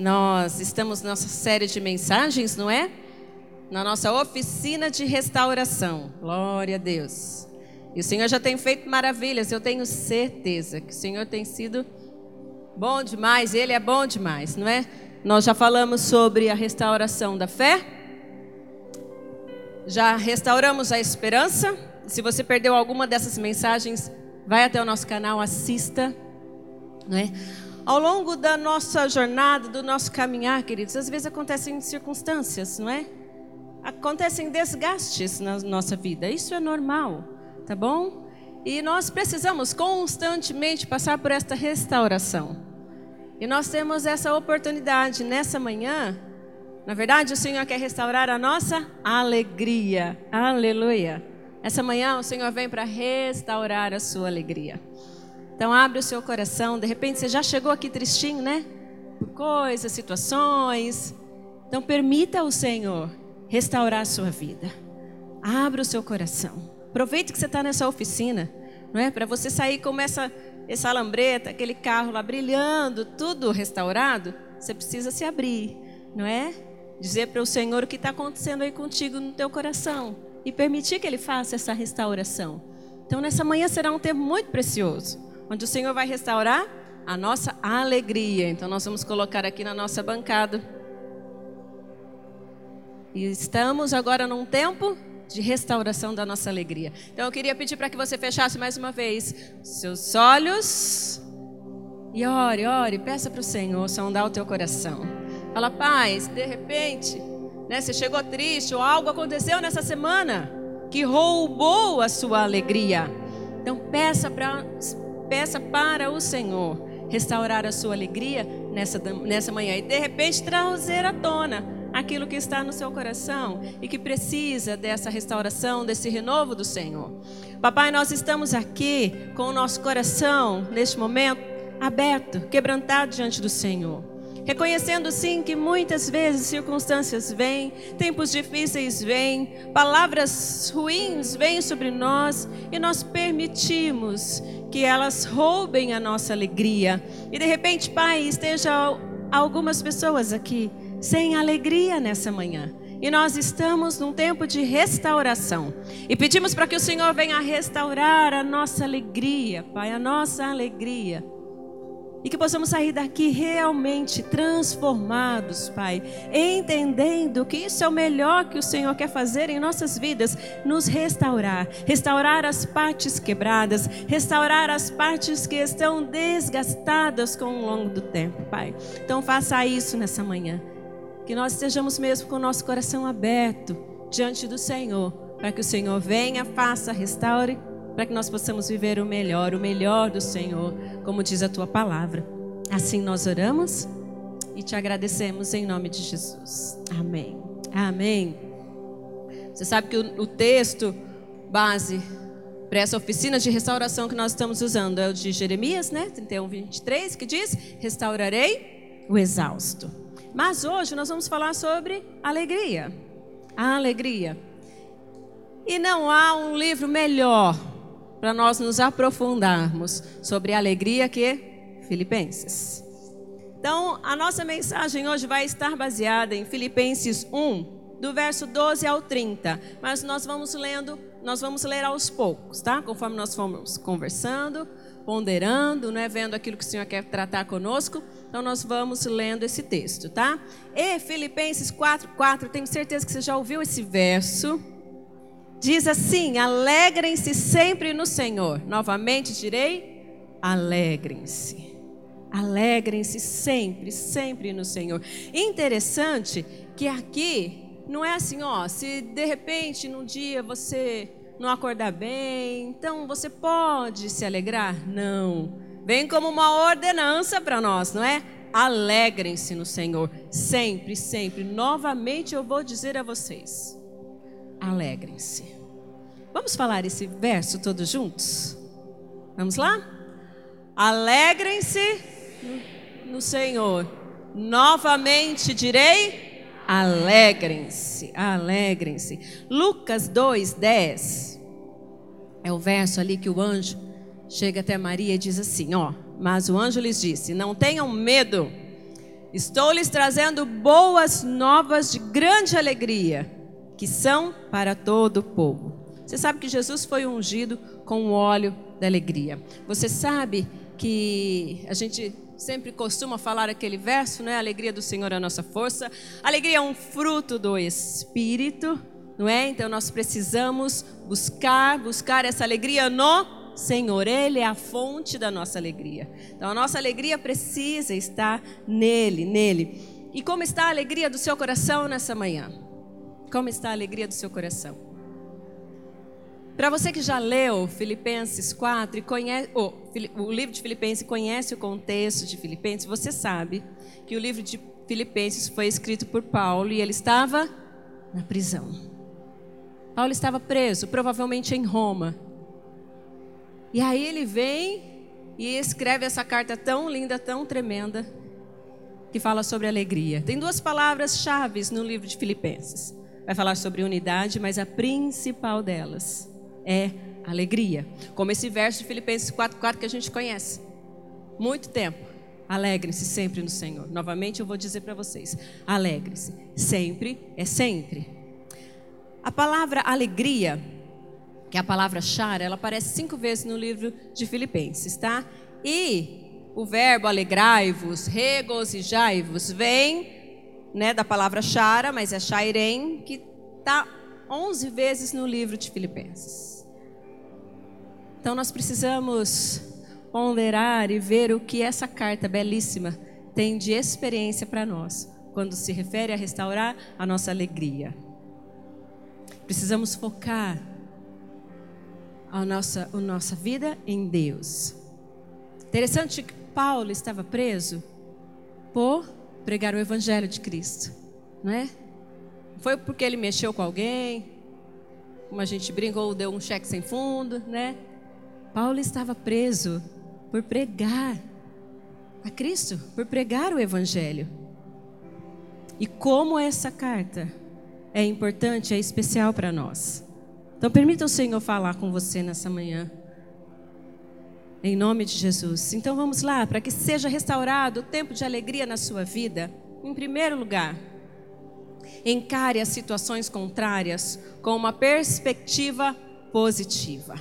Nós estamos nessa série de mensagens, não é? Na nossa oficina de restauração. Glória a Deus. E o Senhor já tem feito maravilhas, eu tenho certeza que o Senhor tem sido bom demais, Ele é bom demais, não é? Nós já falamos sobre a restauração da fé, já restauramos a esperança. Se você perdeu alguma dessas mensagens, vai até o nosso canal, assista, não é? Ao longo da nossa jornada, do nosso caminhar, queridos, às vezes acontecem circunstâncias, não é? Acontecem desgastes na nossa vida. Isso é normal, tá bom? E nós precisamos constantemente passar por esta restauração. E nós temos essa oportunidade nessa manhã. Na verdade, o Senhor quer restaurar a nossa alegria. Aleluia. Essa manhã o Senhor vem para restaurar a sua alegria. Então abre o seu coração. De repente você já chegou aqui tristinho, né? Por coisas, situações. Então permita ao Senhor restaurar a sua vida. Abra o seu coração. Aproveite que você está nessa oficina, não é? Para você sair com essa, essa lambreta, aquele carro lá brilhando, tudo restaurado. Você precisa se abrir, não é? Dizer para o Senhor o que está acontecendo aí contigo no teu coração e permitir que Ele faça essa restauração. Então, nessa manhã será um tempo muito precioso onde o Senhor vai restaurar a nossa alegria. Então nós vamos colocar aqui na nossa bancada. E estamos agora num tempo de restauração da nossa alegria. Então eu queria pedir para que você fechasse mais uma vez seus olhos e ore, ore, peça para o Senhor sondar o teu coração. Fala, paz, de repente, né, você chegou triste ou algo aconteceu nessa semana que roubou a sua alegria. Então peça para peça para o Senhor restaurar a sua alegria nessa, nessa manhã e de repente trazer à tona aquilo que está no seu coração e que precisa dessa restauração, desse renovo do Senhor. Papai, nós estamos aqui com o nosso coração neste momento aberto, quebrantado diante do Senhor. Reconhecendo sim que muitas vezes circunstâncias vêm, tempos difíceis vêm, palavras ruins vêm sobre nós e nós permitimos que elas roubem a nossa alegria. E de repente, Pai, esteja algumas pessoas aqui sem alegria nessa manhã. E nós estamos num tempo de restauração. E pedimos para que o Senhor venha restaurar a nossa alegria, Pai, a nossa alegria. E que possamos sair daqui realmente transformados, Pai, entendendo que isso é o melhor que o Senhor quer fazer em nossas vidas, nos restaurar, restaurar as partes quebradas, restaurar as partes que estão desgastadas com o longo do tempo, Pai. Então faça isso nessa manhã. Que nós estejamos mesmo com o nosso coração aberto diante do Senhor, para que o Senhor venha, faça, restaure para que nós possamos viver o melhor, o melhor do Senhor, como diz a tua palavra. Assim nós oramos e te agradecemos em nome de Jesus. Amém. Amém. Você sabe que o, o texto base para essa oficina de restauração que nós estamos usando é o de Jeremias, né? 31, 23, que diz: Restaurarei o exausto. Mas hoje nós vamos falar sobre alegria. A alegria. E não há um livro melhor para nós nos aprofundarmos sobre a alegria que Filipenses. Então, a nossa mensagem hoje vai estar baseada em Filipenses 1, do verso 12 ao 30, mas nós vamos lendo, nós vamos ler aos poucos, tá? Conforme nós formos conversando, ponderando, né, vendo aquilo que o Senhor quer tratar conosco. Então nós vamos lendo esse texto, tá? E Filipenses 4, 4, tenho certeza que você já ouviu esse verso. Diz assim: alegrem-se sempre no Senhor. Novamente direi: alegrem-se. Alegrem-se sempre, sempre no Senhor. Interessante que aqui não é assim, ó, se de repente num dia você não acordar bem, então você pode se alegrar? Não. Vem como uma ordenança para nós, não é? Alegrem-se no Senhor, sempre, sempre. Novamente eu vou dizer a vocês: alegrem-se. Vamos falar esse verso todos juntos? Vamos lá? Alegrem-se no Senhor. Novamente direi: alegrem-se, alegrem-se. Lucas 2, 10. É o verso ali que o anjo chega até Maria e diz assim: Ó, mas o anjo lhes disse: Não tenham medo, Estou lhes trazendo boas novas de grande alegria, que são para todo o povo. Você sabe que Jesus foi ungido com o óleo da alegria. Você sabe que a gente sempre costuma falar aquele verso, né? A alegria do Senhor é a nossa força. A alegria é um fruto do Espírito, não é? Então nós precisamos buscar, buscar essa alegria no Senhor. Ele é a fonte da nossa alegria. Então a nossa alegria precisa estar nele, nele. E como está a alegria do seu coração nessa manhã? Como está a alegria do seu coração? Para você que já leu Filipenses 4 e conhece oh, o livro de Filipenses conhece o contexto de Filipenses, você sabe que o livro de Filipenses foi escrito por Paulo e ele estava na prisão. Paulo estava preso, provavelmente em Roma. E aí ele vem e escreve essa carta tão linda, tão tremenda, que fala sobre alegria. Tem duas palavras-chave no livro de Filipenses. Vai falar sobre unidade, mas a principal delas é alegria. Como esse verso de Filipenses 4,4 que a gente conhece. Muito tempo. Alegre-se sempre no Senhor. Novamente eu vou dizer para vocês: alegre-se. Sempre é sempre. A palavra alegria, que é a palavra chara, ela aparece cinco vezes no livro de Filipenses, tá? E o verbo alegrai-vos, regozijai-vos, vem né, da palavra chara, mas é shairem, que está 11 vezes no livro de Filipenses. Então nós precisamos ponderar e ver o que essa carta belíssima tem de experiência para nós, quando se refere a restaurar a nossa alegria. Precisamos focar a nossa, a nossa vida em Deus. Interessante que Paulo estava preso por pregar o Evangelho de Cristo, não é? Foi porque ele mexeu com alguém, como a gente brincou, deu um cheque sem fundo, né? Paulo estava preso por pregar a Cristo, por pregar o Evangelho. E como essa carta é importante, é especial para nós. Então, permita o Senhor falar com você nessa manhã. Em nome de Jesus. Então, vamos lá, para que seja restaurado o tempo de alegria na sua vida. Em primeiro lugar, encare as situações contrárias com uma perspectiva positiva.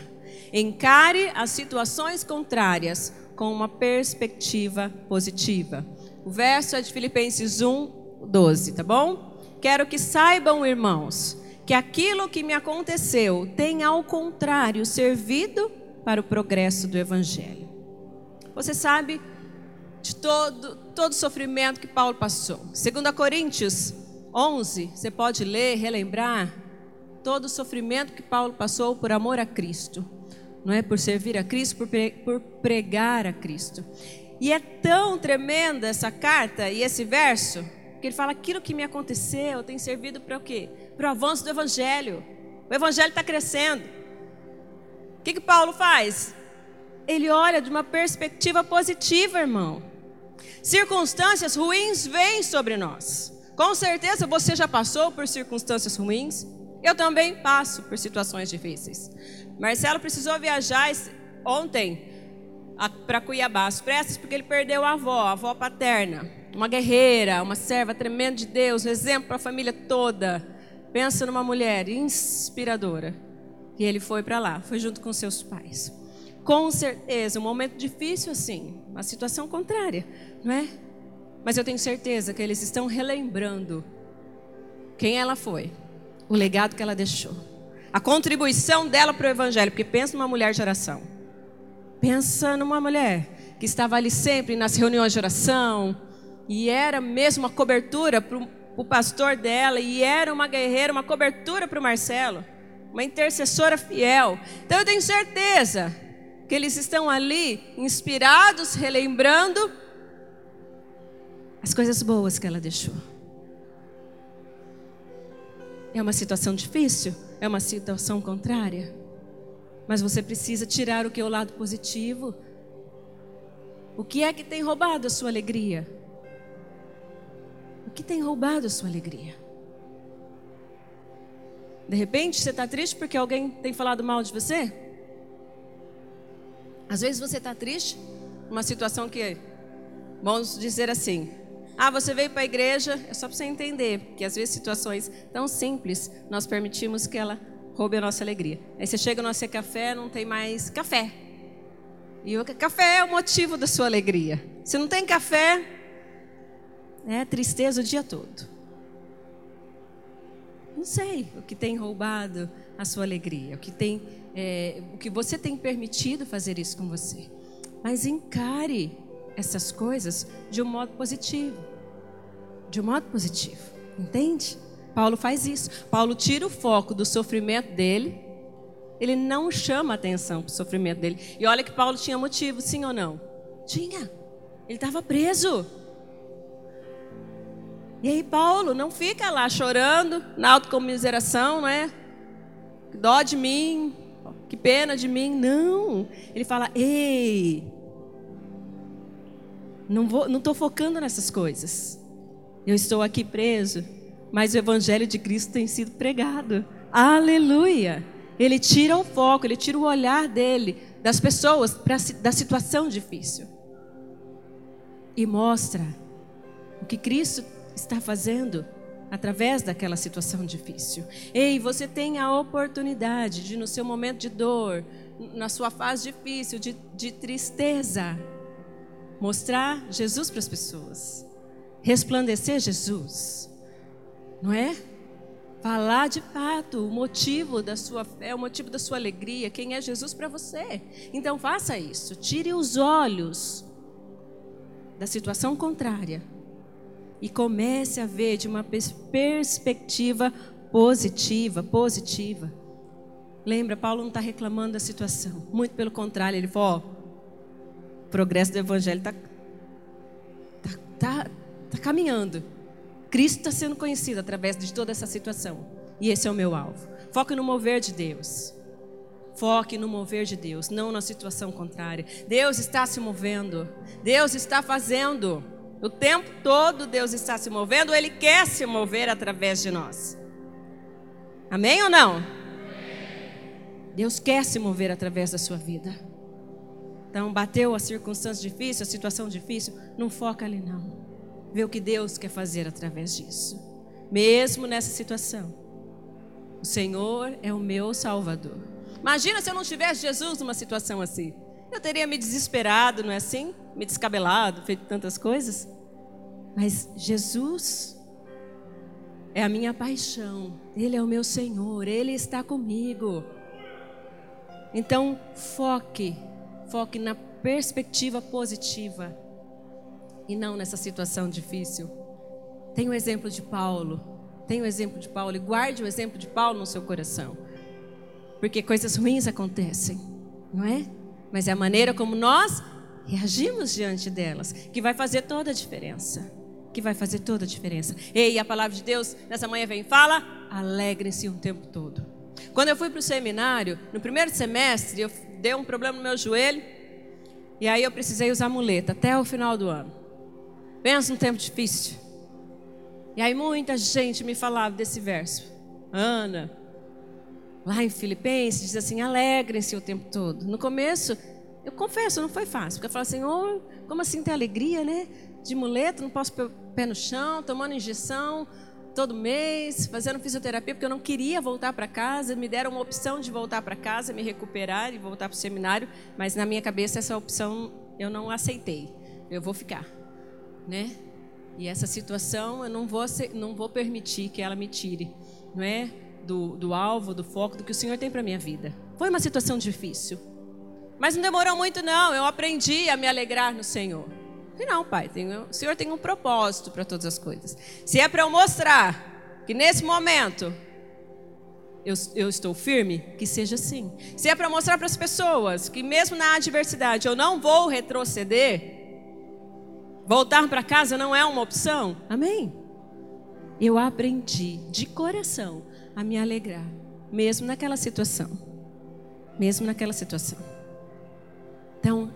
Encare as situações contrárias com uma perspectiva positiva. O verso é de Filipenses 1, 12, tá bom? Quero que saibam, irmãos, que aquilo que me aconteceu tem, ao contrário, servido para o progresso do Evangelho. Você sabe de todo, todo sofrimento que Paulo passou. 2 Coríntios 11, você pode ler, relembrar todo o sofrimento que Paulo passou por amor a Cristo não é? Por servir a Cristo, por, pregar a Cristo. E é tão tremenda essa carta e esse verso, que ele fala: aquilo que me aconteceu tem servido para o quê? Para o avanço do Evangelho. O Evangelho está crescendo. O que, que Paulo faz? Ele olha de uma perspectiva positiva, irmão. Circunstâncias ruins vêm sobre nós. Com certeza você já passou por circunstâncias ruins. Eu também passo por situações difíceis. Marcelo precisou viajar ontem para Cuiabá, às pressas, porque ele perdeu a avó, a avó paterna. Uma guerreira, uma serva tremenda de Deus, um exemplo para a família toda. Pensa numa mulher inspiradora. E ele foi para lá, foi junto com seus pais. Com certeza, um momento difícil assim, uma situação contrária, não é? Mas eu tenho certeza que eles estão relembrando quem ela foi, o legado que ela deixou a contribuição dela para o evangelho, porque pensa numa mulher de oração. Pensa numa mulher que estava ali sempre nas reuniões de oração e era mesmo uma cobertura para o pastor dela e era uma guerreira, uma cobertura para o Marcelo, uma intercessora fiel. Então eu tenho certeza que eles estão ali inspirados, relembrando as coisas boas que ela deixou. É uma situação difícil, é uma situação contrária, mas você precisa tirar o que é o lado positivo. O que é que tem roubado a sua alegria? O que tem roubado a sua alegria? De repente você está triste porque alguém tem falado mal de você? Às vezes você está triste, uma situação que, vamos dizer assim, Ah, você veio para a igreja, é só para você entender, que às vezes situações tão simples nós permitimos que ela roube a nossa alegria. Aí você chega no nosso café, não tem mais café. E o café é o motivo da sua alegria. Se não tem café, é tristeza o dia todo. Não sei o que tem roubado a sua alegria, o que tem, é, o que você tem permitido fazer isso com você. Mas encare essas coisas de um modo positivo, de um modo positivo, entende? Paulo faz isso. Paulo tira o foco do sofrimento dele. Ele não chama atenção para o sofrimento dele. E olha que Paulo tinha motivo, sim ou não? Tinha. Ele estava preso. E aí Paulo não fica lá chorando na autocomiseração, não é? Dó de mim, que pena de mim. Não. Ele fala: "Ei, não vou, não focando nessas coisas. Eu estou aqui preso, mas o evangelho de Cristo tem sido pregado. Aleluia! Ele tira o foco, ele tira o olhar dele das pessoas pra, da situação difícil e mostra o que Cristo está fazendo através daquela situação difícil. Ei, você tem a oportunidade de, no seu momento de dor, na sua fase difícil, de, de tristeza, mostrar Jesus para as pessoas, resplandecer Jesus, não é? Falar de fato o motivo da sua fé, o motivo da sua alegria, quem é Jesus para você. Então faça isso, tire os olhos da situação contrária e comece a ver de uma perspectiva positiva, positiva. Lembra, Paulo não está reclamando da situação. Muito pelo contrário, ele falou: ó, o progresso do evangelho está tá, tá, tá caminhando. Cristo está sendo conhecido através de toda essa situação. E esse é o meu alvo. Foque no mover de Deus. Foque no mover de Deus, não na situação contrária. Deus está se movendo. Deus está fazendo. O tempo todo Deus está se movendo, Ele quer se mover através de nós. Amém ou não? Deus quer se mover através da sua vida. Então, bateu a circunstância difícil, a situação difícil, não foca ali não. Vê o que Deus quer fazer através disso. Mesmo nessa situação. O Senhor é o meu Salvador. Imagina se eu não tivesse Jesus numa situação assim. Eu teria me desesperado, não é assim? Me descabelado, feito tantas coisas. Mas Jesus é a minha paixão. Ele é o meu Senhor. Ele está comigo. Então, foque, foque na perspectiva positiva e não nessa situação difícil. Tem o exemplo de Paulo. Tem o exemplo de Paulo e guarde o exemplo de Paulo no seu coração. Porque coisas ruins acontecem, não é? mas é a maneira como nós reagimos diante delas que vai fazer toda a diferença. Que vai fazer toda a diferença. Ei, a palavra de Deus nessa manhã vem fala: alegrem-se o tempo todo. Quando eu fui para o seminário, no primeiro semestre, eu dei um problema no meu joelho e aí eu precisei usar muleta até o final do ano. Pensa num tempo difícil. E aí muita gente me falava desse verso. Ana, lá em Filipenses, diz assim: alegrem-se o tempo todo. No começo, eu confesso, não foi fácil, porque eu falo assim: oh, como assim ter alegria, né? De muleta, não posso pé no chão, tomando injeção todo mês, fazendo fisioterapia, porque eu não queria voltar para casa. Me deram uma opção de voltar para casa, me recuperar e voltar para o seminário, mas na minha cabeça essa opção eu não aceitei. Eu vou ficar, né? E essa situação eu não vou, não vou permitir que ela me tire, não é? do, do alvo, do foco, do que o Senhor tem para minha vida. Foi uma situação difícil. Mas não demorou muito, não. Eu aprendi a me alegrar no Senhor. E não, Pai, tem, o Senhor tem um propósito para todas as coisas. Se é para eu mostrar que nesse momento eu, eu, estou firme, que seja assim. Se é para mostrar para as pessoas que mesmo na adversidade eu não vou retroceder, voltar para casa não é uma opção, amém? Eu aprendi de coração a me alegrar, mesmo naquela situação. Mesmo naquela situação. Então,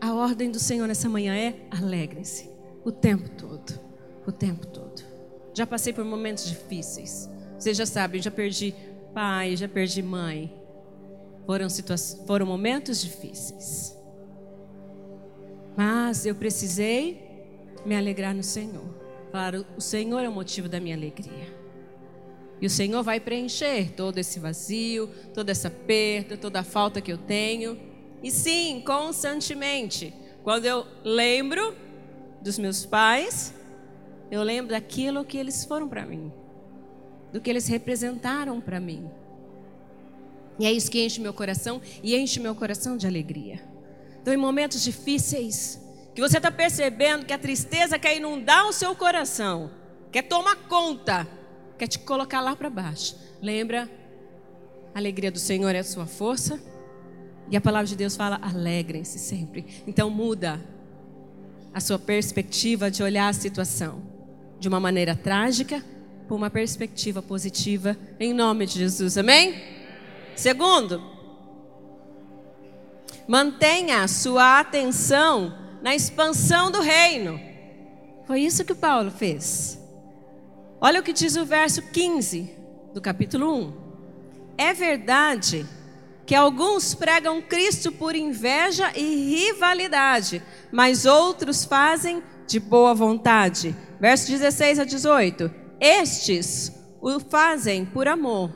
a ordem do Senhor nessa manhã é: alegrem-se o tempo todo. O tempo todo. Já passei por momentos difíceis. Vocês já sabem, já perdi pai, já perdi mãe. Foram, foram momentos difíceis. Mas eu precisei me alegrar no Senhor. Claro, o Senhor é o motivo da minha alegria. E o Senhor vai preencher todo esse vazio, toda essa perda, toda a falta que eu tenho. E sim, constantemente, quando eu lembro dos meus pais, eu lembro daquilo que eles foram para mim, do que eles representaram para mim. E é isso que enche meu coração e enche meu coração de alegria. Então, em momentos difíceis, que você está percebendo que a tristeza quer inundar o seu coração, quer tomar conta, quer te colocar lá para baixo. Lembra, a alegria do Senhor é a sua força. E a palavra de Deus fala: alegrem-se sempre. Então muda a sua perspectiva de olhar a situação de uma maneira trágica para uma perspectiva positiva, em nome de Jesus. Amém? Segundo, mantenha sua atenção na expansão do reino. Foi isso que Paulo fez. Olha o que diz o verso 15 do capítulo 1. É verdade que alguns pregam Cristo por inveja e rivalidade, mas outros fazem de boa vontade. Verso 16 a 18. Estes o fazem por amor,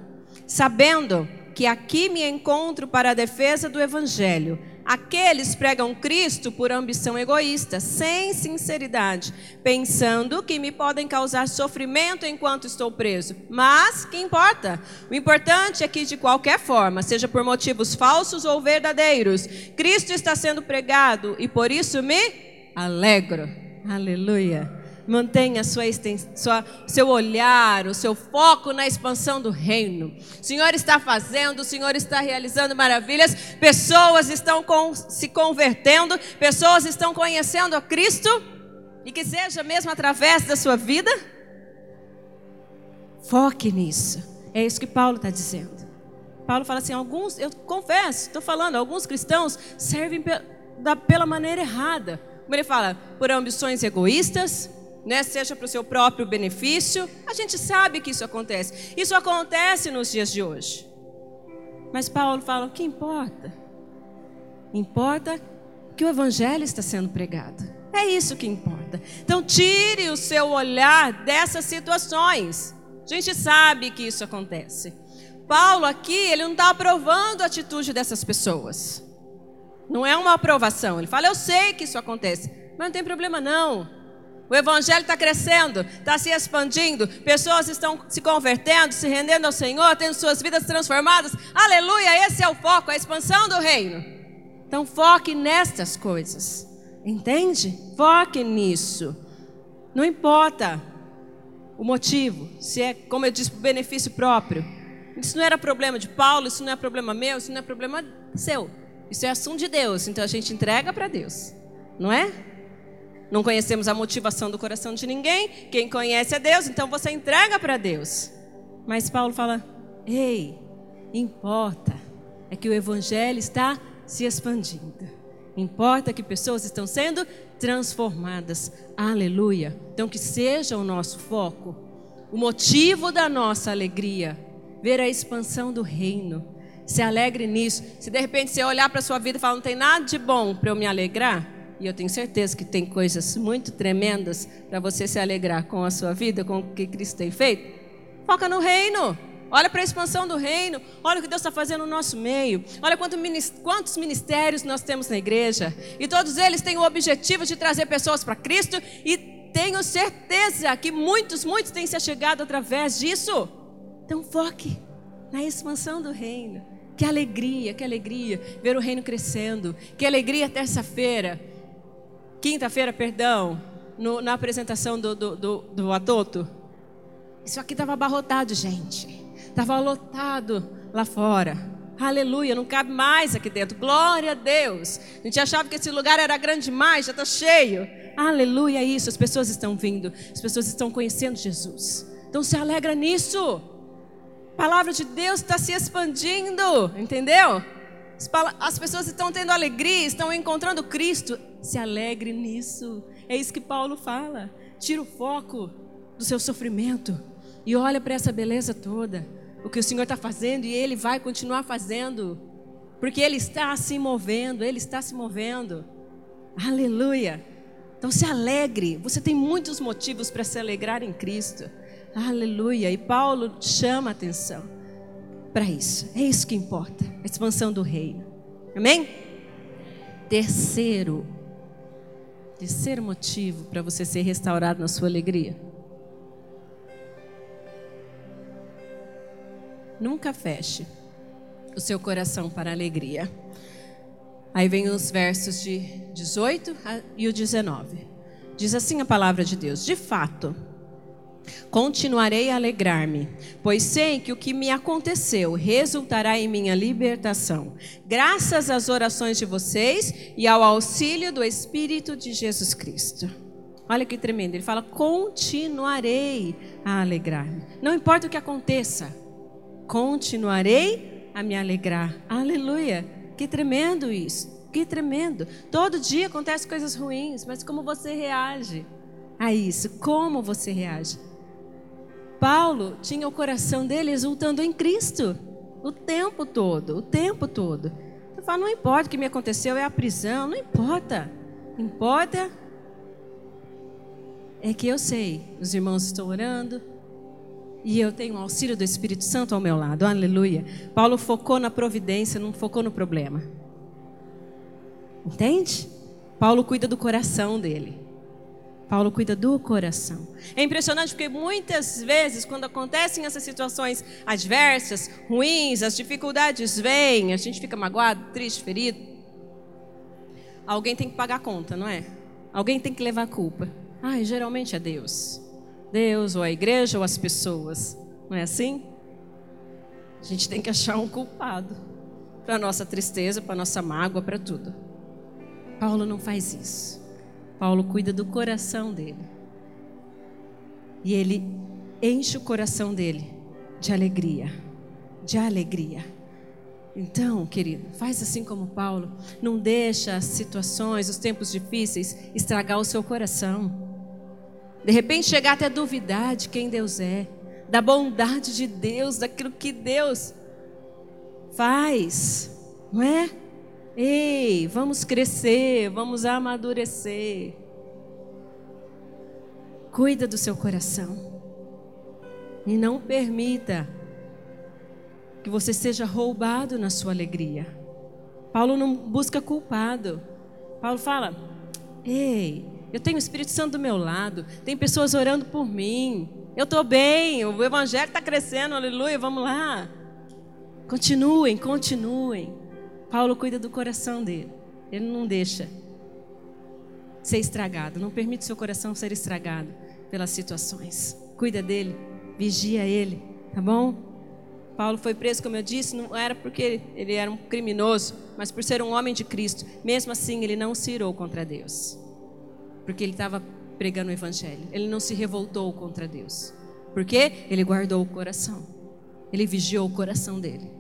sabendo que aqui me encontro para a defesa do evangelho. Aqueles pregam Cristo por ambição egoísta, sem sinceridade, pensando que me podem causar sofrimento enquanto estou preso. Mas que importa? O importante é que, de qualquer forma, seja por motivos falsos ou verdadeiros, Cristo está sendo pregado e por isso me alegro. Aleluia. Mantenha sua, sua, seu olhar, o seu foco na expansão do reino. O Senhor está fazendo, o Senhor está realizando maravilhas. Pessoas estão com, se convertendo, pessoas estão conhecendo a Cristo. E que seja mesmo através da sua vida. Foque nisso. É isso que Paulo está dizendo. Paulo fala assim: alguns, eu confesso, estou falando, alguns cristãos servem pela maneira errada. Como ele fala, por ambições egoístas, né, seja para o seu próprio benefício. A gente sabe que isso acontece. Isso acontece nos dias de hoje. Mas Paulo fala: o que importa? Importa que o evangelho está sendo pregado. É isso que importa. Então, tire o seu olhar dessas situações. A gente sabe que isso acontece. Paulo aqui, ele não está aprovando a atitude dessas pessoas. Não é uma aprovação. Ele fala, eu sei que isso acontece, mas não tem problema não. O evangelho está crescendo, está se expandindo, pessoas estão se convertendo, se rendendo ao Senhor, tendo suas vidas transformadas. Aleluia, esse é o foco, a expansão do reino. Então foque nestas coisas. Entende? Foque nisso. Não importa o motivo, se é, como eu disse, benefício próprio. Isso não era problema de Paulo, isso não é problema meu, isso não é problema seu. Isso é assunto de Deus, então a gente entrega para Deus. Não é? Não conhecemos a motivação do coração de ninguém. Quem conhece é Deus, então você entrega para Deus. Mas Paulo fala: ei, importa é que o evangelho está se expandindo. Importa que pessoas estão sendo transformadas. Aleluia. Então que seja o nosso foco, o motivo da nossa alegria, ver a expansão do reino. Se alegre nisso. Se de repente você olhar para a sua vida e falar, não tem nada de bom para eu me alegrar, e eu tenho certeza que tem coisas muito tremendas para você se alegrar com a sua vida, com o que Cristo tem feito. Foca no reino. Olha para a expansão do reino. Olha o que Deus está fazendo no nosso meio. Olha quantos ministérios nós temos na igreja. E todos eles têm o objetivo de trazer pessoas para Cristo. E tenho certeza que muitos, muitos têm se achegado através disso. Então foque na expansão do reino. Que alegria, que alegria ver o reino crescendo. Que alegria terça-feira quinta-feira, perdão, no, na apresentação do, do, do, do Atoto, isso aqui estava abarrotado, gente. Estava lotado lá fora. Aleluia, não cabe mais aqui dentro. Glória a Deus. A gente achava que esse lugar era grande demais, já está cheio. Aleluia, isso. As pessoas estão vindo, as pessoas estão conhecendo Jesus. Então se alegra nisso. A palavra de Deus está se expandindo, entendeu? As pessoas estão tendo alegria, estão encontrando Cristo. Se alegre nisso. É isso que Paulo fala. Tira o foco do seu sofrimento e olha para essa beleza toda. O que o Senhor está fazendo e Ele vai continuar fazendo. Porque Ele está se movendo, Ele está se movendo. Aleluia. Então se alegre, você tem muitos motivos para se alegrar em Cristo. Aleluia. E Paulo chama a atenção para isso. É isso que importa, a expansão do reino. Amém? Terceiro, terceiro motivo para você ser restaurado na sua alegria. Nunca feche o seu coração para a alegria. Aí vem os versos de 18 e o 19. Diz assim a palavra de Deus: De fato, continuarei a alegrar-me, pois sei que o que me aconteceu resultará em minha libertação, graças às orações de vocês e ao auxílio do Espírito de Jesus Cristo. Olha que tremendo, ele fala: continuarei a alegrar-me. Não importa o que aconteça, continuarei a me alegrar. Aleluia. Que tremendo isso. Que tremendo. Todo dia acontecem coisas ruins, mas como você reage a isso? Como você reage? Paulo tinha o coração dele exultando em Cristo o tempo todo, o tempo todo. Ele fala, não importa o que me aconteceu, é a prisão, não importa. Importa é que eu sei, os irmãos estão orando, e eu tenho o auxílio do Espírito Santo ao meu lado. Aleluia. Paulo focou na providência, não focou no problema. Entende? Paulo cuida do coração dele. Paulo cuida do coração. É impressionante porque muitas vezes, quando acontecem essas situações adversas, ruins, as dificuldades vêm, a gente fica magoado, triste, ferido. Alguém tem que pagar a conta, não é? Alguém tem que levar a culpa. Ai, geralmente é Deus. Deus, ou a igreja, ou as pessoas. Não é assim? A gente tem que achar um culpado para nossa tristeza, para nossa mágoa, para tudo. Paulo não faz isso. Paulo cuida do coração dele. E ele enche o coração dele de alegria. De alegria. Então, querido, faz assim como Paulo. Não deixa as situações, os tempos difíceis estragar o seu coração. De repente chegar até a duvidar de quem Deus é, da bondade de Deus, daquilo que Deus faz, não é? Ei, vamos crescer, vamos amadurecer. Cuida do seu coração. E não permita que você seja roubado na sua alegria. Paulo não busca culpado. Paulo fala: Ei, eu tenho o Espírito Santo do meu lado. Tem pessoas orando por mim. Eu estou bem. O Evangelho está crescendo. Aleluia. Vamos lá. Continuem, continuem. Paulo cuida do coração dele. Ele não deixa ser estragado. Não permite seu coração ser estragado pelas situações. Cuida dele. Vigia ele. Tá bom? Paulo foi preso, como eu disse, não era porque ele era um criminoso, mas por ser um homem de Cristo. Mesmo assim, ele não se irou contra Deus porque ele estava pregando o evangelho. Ele não se revoltou contra Deus. Porque ele guardou o coração. Ele vigiou o coração dele.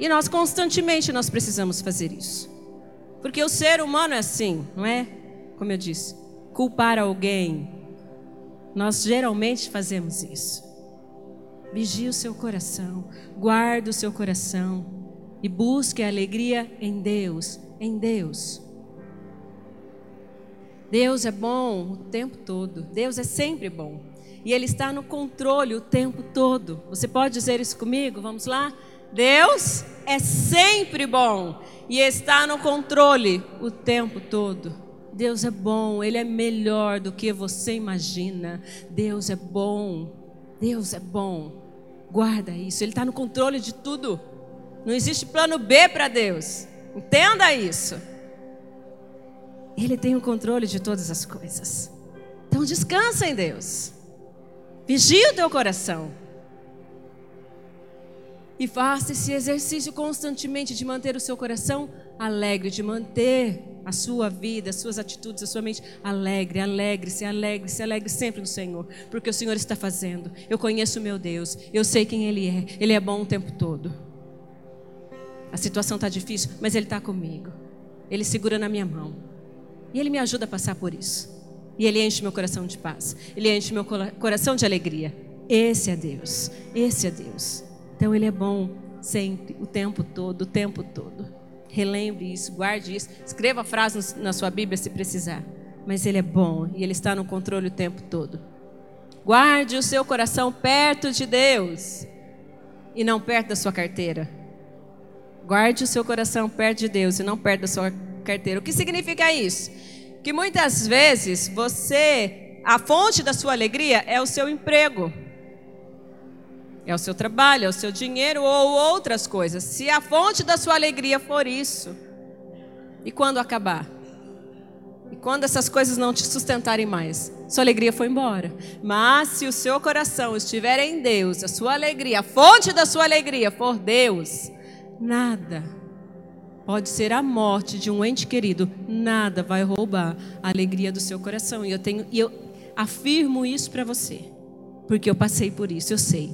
E nós constantemente nós precisamos fazer isso. Porque o ser humano é assim, não é? Como eu disse, culpar alguém. Nós geralmente fazemos isso. Vigie o seu coração, guarde o seu coração e busque a alegria em Deus, em Deus. Deus é bom o tempo todo. Deus é sempre bom. E Ele está no controle o tempo todo. Você pode dizer isso comigo? Vamos lá? Deus é sempre bom e está no controle o tempo todo. Deus é bom, Ele é melhor do que você imagina. Deus é bom, Deus é bom. Guarda isso, Ele está no controle de tudo. Não existe plano B para Deus. Entenda isso. Ele tem o controle de todas as coisas. Então descansa em Deus. Vigia o teu coração. E faça esse exercício constantemente de manter o seu coração alegre, de manter a sua vida, as suas atitudes, a sua mente alegre, alegre-se, alegre-se, alegre sempre no Senhor, porque o Senhor está fazendo. Eu conheço o meu Deus, eu sei quem Ele é, Ele é bom o tempo todo. A situação está difícil, mas Ele está comigo, Ele segura na minha mão. E Ele me ajuda a passar por isso. E Ele enche meu coração de paz. Ele enche meu coração de alegria. Esse é Deus. Esse é Deus. Então Ele é bom sempre, o tempo todo, o tempo todo. Relembre isso, guarde isso. Escreva a frase na sua Bíblia se precisar. mas Ele é bom e Ele está no controle o tempo todo. Guarde o seu coração perto de Deus e não perto da sua carteira. Guarde o seu coração perto de Deus e não perto da sua carteira. O que significa isso? Que muitas vezes você, a fonte da sua alegria é o seu emprego, é o seu trabalho, é o seu dinheiro ou outras coisas. Se a fonte da sua alegria for isso, e quando acabar? E quando essas coisas não te sustentarem mais? Sua alegria foi embora. Mas se o seu coração estiver em Deus, a sua alegria, a fonte da sua alegria for Deus, nada pode ser a morte de um ente querido, nada vai roubar a alegria do seu coração. E eu tenho e eu afirmo isso para você, porque eu passei por isso, eu sei.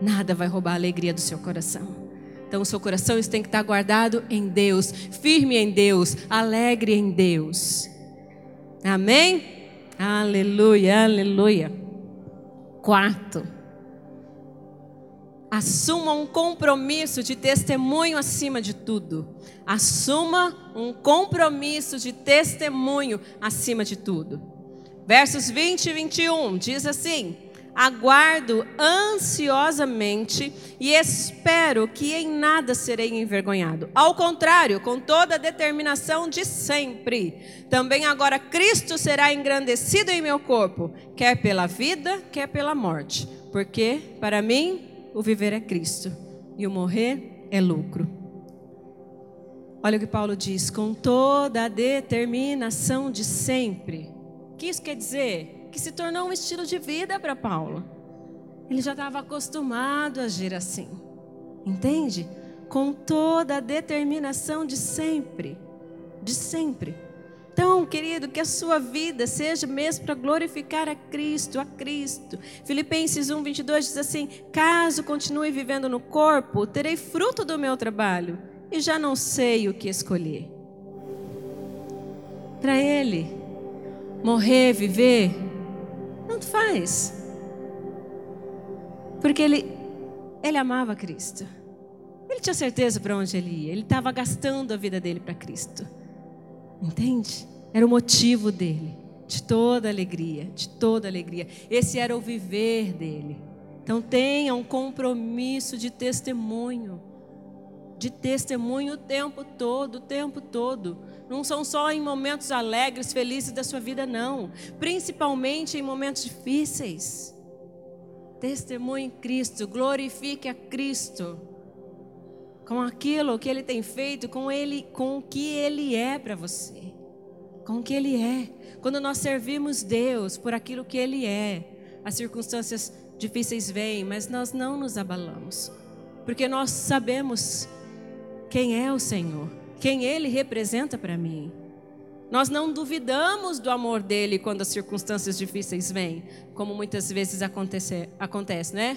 Nada vai roubar a alegria do seu coração. Então, o seu coração tem que estar guardado em Deus, firme em Deus, alegre em Deus. Amém? Aleluia, aleluia. Quarto, assuma um compromisso de testemunho acima de tudo. Assuma um compromisso de testemunho acima de tudo. Versos 20 e 21 diz assim: aguardo ansiosamente e espero que em nada serei envergonhado. Ao contrário, com toda a determinação de sempre. Também agora Cristo será engrandecido em meu corpo, quer pela vida, quer pela morte. Porque para mim o viver é Cristo e o morrer é lucro. Olha o que Paulo diz: com toda a determinação de sempre. O que isso quer dizer? Que se tornou um estilo de vida para Paulo. Ele já estava acostumado a agir assim. Entende? Com toda a determinação de sempre. De sempre. Então, querido, que a sua vida seja mesmo para glorificar a Cristo, a Cristo. Filipenses 1, 22 diz assim: Caso continue vivendo no corpo, terei fruto do meu trabalho e já não sei o que escolher. Para Ele, morrer, viver, tanto faz. Porque ele, ele amava Cristo. Ele tinha certeza para onde ele ia. Ele estava gastando a vida dele para Cristo. Entende? Era o motivo dele, de toda alegria, de toda alegria. Esse era o viver dele. Então tenha um compromisso de testemunho, de testemunho o tempo todo, o tempo todo. Não são só em momentos alegres, felizes da sua vida, não. Principalmente em momentos difíceis. Testemunhe Cristo, glorifique a Cristo com aquilo que Ele tem feito, com Ele, com o que Ele é para você, com o que Ele é. Quando nós servimos Deus por aquilo que Ele é, as circunstâncias difíceis vêm, mas nós não nos abalamos, porque nós sabemos quem é o Senhor quem Ele representa para mim. Nós não duvidamos do amor dele quando as circunstâncias difíceis vêm, como muitas vezes acontece, acontece né?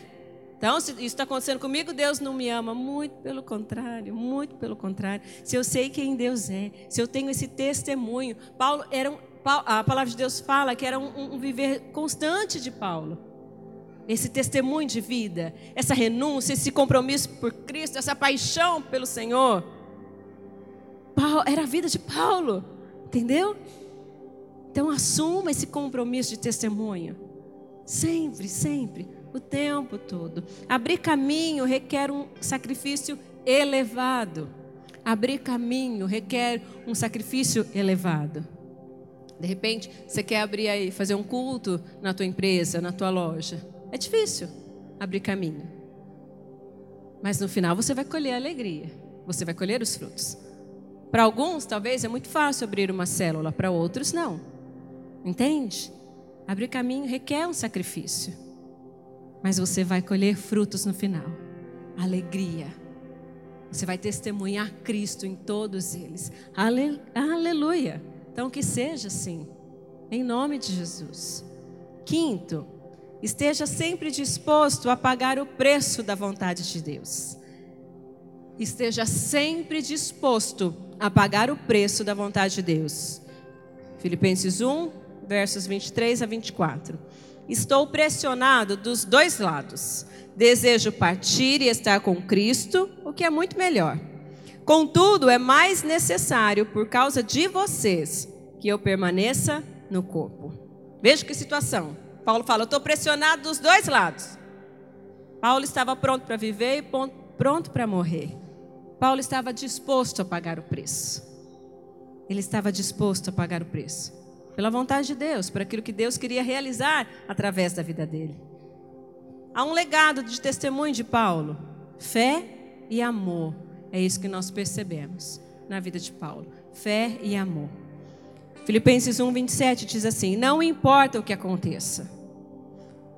Então, se isso está acontecendo comigo, Deus não me ama. Muito pelo contrário, muito pelo contrário. Se eu sei quem Deus é, se eu tenho esse testemunho. Paulo era um, a palavra de Deus fala que era um, um viver constante de Paulo. Esse testemunho de vida, essa renúncia, esse compromisso por Cristo, essa paixão pelo Senhor. Paulo, era a vida de Paulo, entendeu? Então assuma esse compromisso de testemunho. Sempre, sempre, o tempo todo. Abrir caminho requer um sacrifício elevado. Abrir caminho requer um sacrifício elevado. De repente, você quer abrir aí, fazer um culto na tua empresa, na tua loja. É difícil abrir caminho. Mas no final você vai colher a alegria. Você vai colher os frutos. Para alguns, talvez é muito fácil abrir uma célula, para outros, não. Entende? Abrir caminho requer um sacrifício. Mas você vai colher frutos no final alegria. Você vai testemunhar Cristo em todos eles. Ale... Aleluia. Então, que seja assim, em nome de Jesus. Quinto, esteja sempre disposto a pagar o preço da vontade de Deus. Esteja sempre disposto a pagar o preço da vontade de Deus. Filipenses 1, versos 23 a 24. Estou pressionado dos dois lados. Desejo partir e estar com Cristo, o que é muito melhor. Contudo, é mais necessário, por causa de vocês, que eu permaneça no corpo. Veja que situação. Paulo fala: estou pressionado dos dois lados. Paulo estava pronto para viver e pronto para morrer. Paulo estava disposto a pagar o preço. Ele estava disposto a pagar o preço. Pela vontade de Deus, por aquilo que Deus queria realizar através da vida dele. Há um legado de testemunho de Paulo: fé e amor. É isso que nós percebemos na vida de Paulo: fé e amor. Filipenses 1, 27 diz assim: Não importa o que aconteça,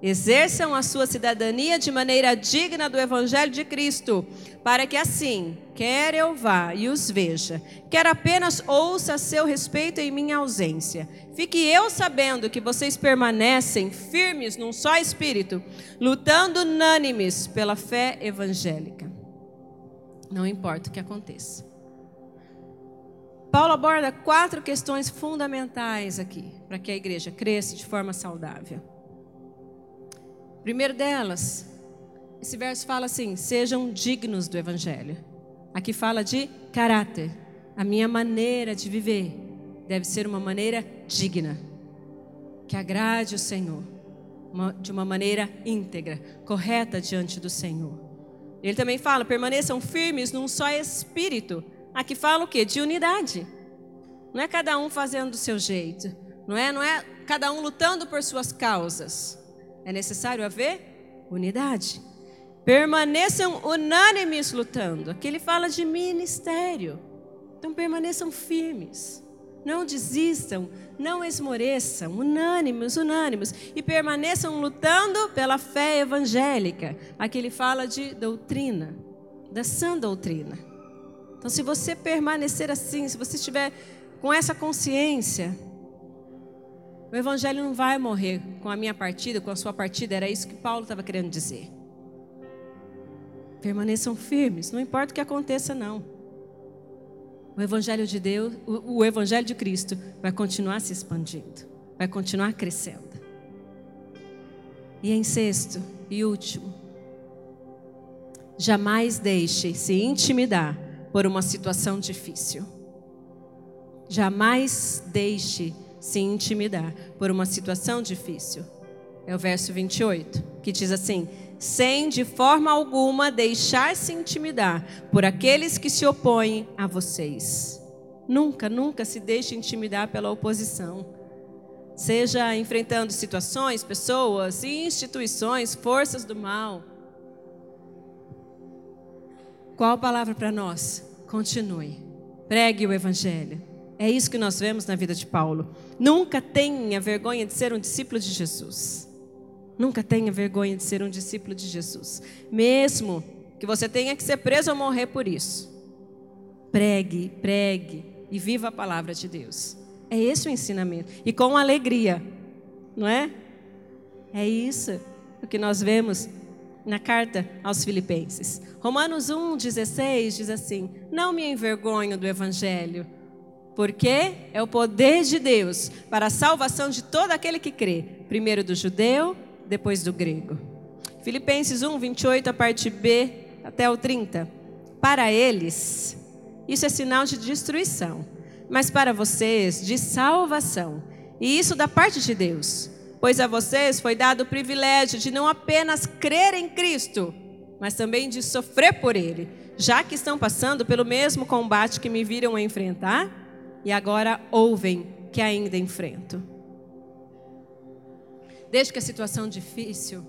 exerçam a sua cidadania de maneira digna do Evangelho de Cristo, para que assim, quer eu vá e os veja, quer apenas ouça a seu respeito em minha ausência, fique eu sabendo que vocês permanecem firmes num só espírito, lutando unânimes pela fé evangélica. Não importa o que aconteça. Paulo aborda quatro questões fundamentais aqui, para que a igreja cresça de forma saudável. Primeiro delas, esse verso fala assim: sejam dignos do evangelho. Aqui fala de caráter. A minha maneira de viver deve ser uma maneira digna, que agrade o Senhor, uma, de uma maneira íntegra, correta diante do Senhor. Ele também fala: permaneçam firmes num só espírito Aqui fala o quê? De unidade. Não é cada um fazendo do seu jeito. Não é, não é cada um lutando por suas causas. É necessário haver unidade. Permaneçam unânimes lutando. Aqui ele fala de ministério. Então permaneçam firmes. Não desistam, não esmoreçam, unânimes, unânimes, e permaneçam lutando pela fé evangélica. Aqui ele fala de doutrina, da sã doutrina. Então, se você permanecer assim, se você estiver com essa consciência, o Evangelho não vai morrer com a minha partida, com a sua partida. Era isso que Paulo estava querendo dizer. Permaneçam firmes, não importa o que aconteça, não. O Evangelho de Deus, o, o Evangelho de Cristo vai continuar se expandindo, vai continuar crescendo. E em sexto e último, jamais deixe se intimidar por uma situação difícil. Jamais deixe se intimidar por uma situação difícil. É o verso 28, que diz assim: sem de forma alguma deixar-se intimidar por aqueles que se opõem a vocês. Nunca, nunca se deixe intimidar pela oposição. Seja enfrentando situações, pessoas, instituições, forças do mal qual a palavra para nós? Continue. Pregue o Evangelho. É isso que nós vemos na vida de Paulo. Nunca tenha vergonha de ser um discípulo de Jesus. Nunca tenha vergonha de ser um discípulo de Jesus. Mesmo que você tenha que ser preso ou morrer por isso. Pregue, pregue e viva a palavra de Deus. É esse o ensinamento. E com alegria, não é? É isso o que nós vemos na carta aos Filipenses. Romanos 1,16 diz assim: Não me envergonho do Evangelho, porque é o poder de Deus para a salvação de todo aquele que crê, primeiro do judeu, depois do grego. Filipenses 1, 28, a parte B até o 30. Para eles, isso é sinal de destruição, mas para vocês, de salvação. E isso da parte de Deus pois a vocês foi dado o privilégio de não apenas crer em Cristo, mas também de sofrer por Ele, já que estão passando pelo mesmo combate que me viram enfrentar e agora ouvem que ainda enfrento. Desde que a situação difícil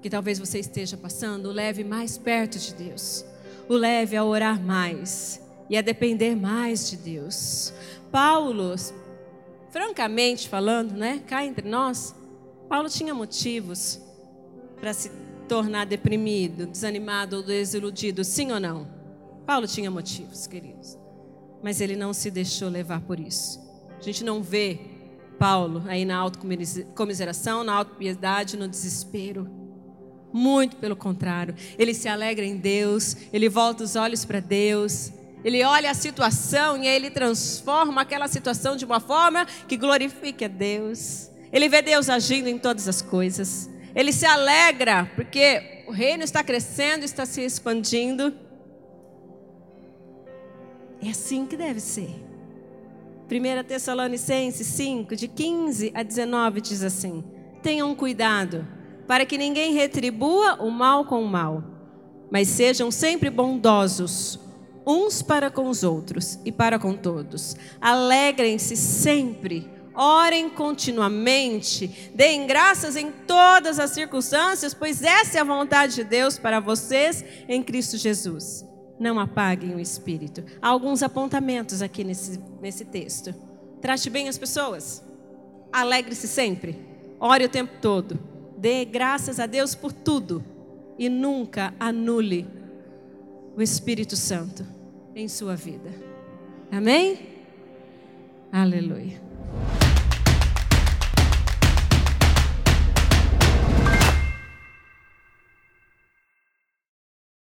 que talvez você esteja passando o leve mais perto de Deus, o leve a orar mais e a depender mais de Deus. Paulo francamente falando, né, cá entre nós, Paulo tinha motivos para se tornar deprimido, desanimado ou desiludido, sim ou não? Paulo tinha motivos, queridos. Mas ele não se deixou levar por isso. A gente não vê Paulo aí na autocomiseração, na autopiedade, no desespero. Muito pelo contrário, ele se alegra em Deus, ele volta os olhos para Deus, ele olha a situação e aí ele transforma aquela situação de uma forma que glorifique a Deus. Ele vê Deus agindo em todas as coisas. Ele se alegra porque o reino está crescendo, está se expandindo. É assim que deve ser. 1 Tessalonicenses 5, de 15 a 19, diz assim: Tenham cuidado, para que ninguém retribua o mal com o mal, mas sejam sempre bondosos, uns para com os outros e para com todos. Alegrem-se sempre, orem continuamente, deem graças em todas as circunstâncias, pois essa é a vontade de Deus para vocês em Cristo Jesus não apaguem o espírito. Há alguns apontamentos aqui nesse, nesse texto. Trate bem as pessoas. Alegre-se sempre. Ore o tempo todo. Dê graças a Deus por tudo. E nunca anule o Espírito Santo em sua vida. Amém? Aleluia.